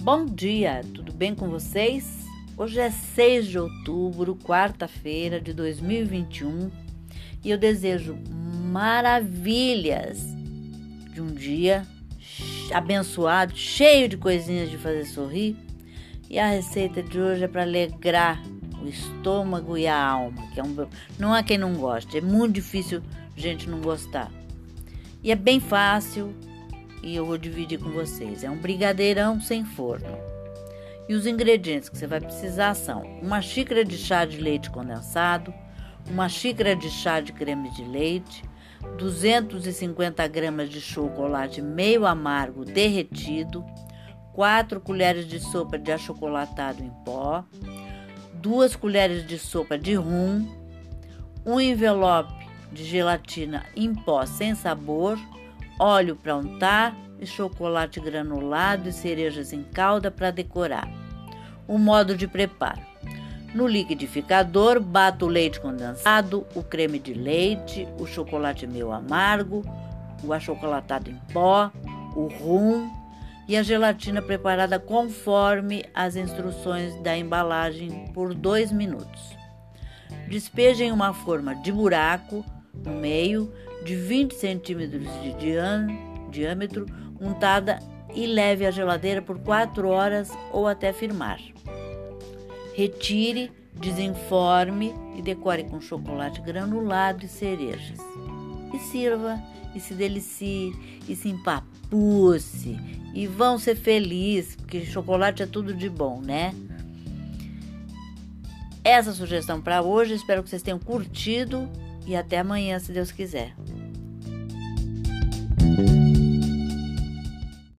Bom dia, tudo bem com vocês? Hoje é 6 de outubro, quarta-feira de 2021 e eu desejo maravilhas de um dia abençoado, cheio de coisinhas de fazer sorrir. E a receita de hoje é para alegrar o estômago e a alma, que é um não há quem não goste, é muito difícil gente não gostar. E é bem fácil, e eu vou dividir com vocês. É um brigadeirão sem forno. E os ingredientes que você vai precisar são uma xícara de chá de leite condensado, uma xícara de chá de creme de leite, 250 gramas de chocolate meio amargo derretido, 4 colheres de sopa de achocolatado em pó, 2 colheres de sopa de rum, um envelope de gelatina em pó sem sabor, óleo para untar e chocolate granulado e cerejas em calda para decorar. O modo de preparo: no liquidificador, bato o leite condensado, o creme de leite, o chocolate meio amargo, o achocolatado em pó, o rum e a gelatina preparada conforme as instruções da embalagem por dois minutos. Despeje em uma forma de buraco no meio de 20 centímetros de diâmetro, untada e leve à geladeira por 4 horas ou até firmar. Retire, desenforme e decore com chocolate granulado e cerejas. E sirva, e se delicie, e se empapuce, e vão ser felizes, porque chocolate é tudo de bom, né? Essa sugestão para hoje, espero que vocês tenham curtido e até amanhã, se Deus quiser.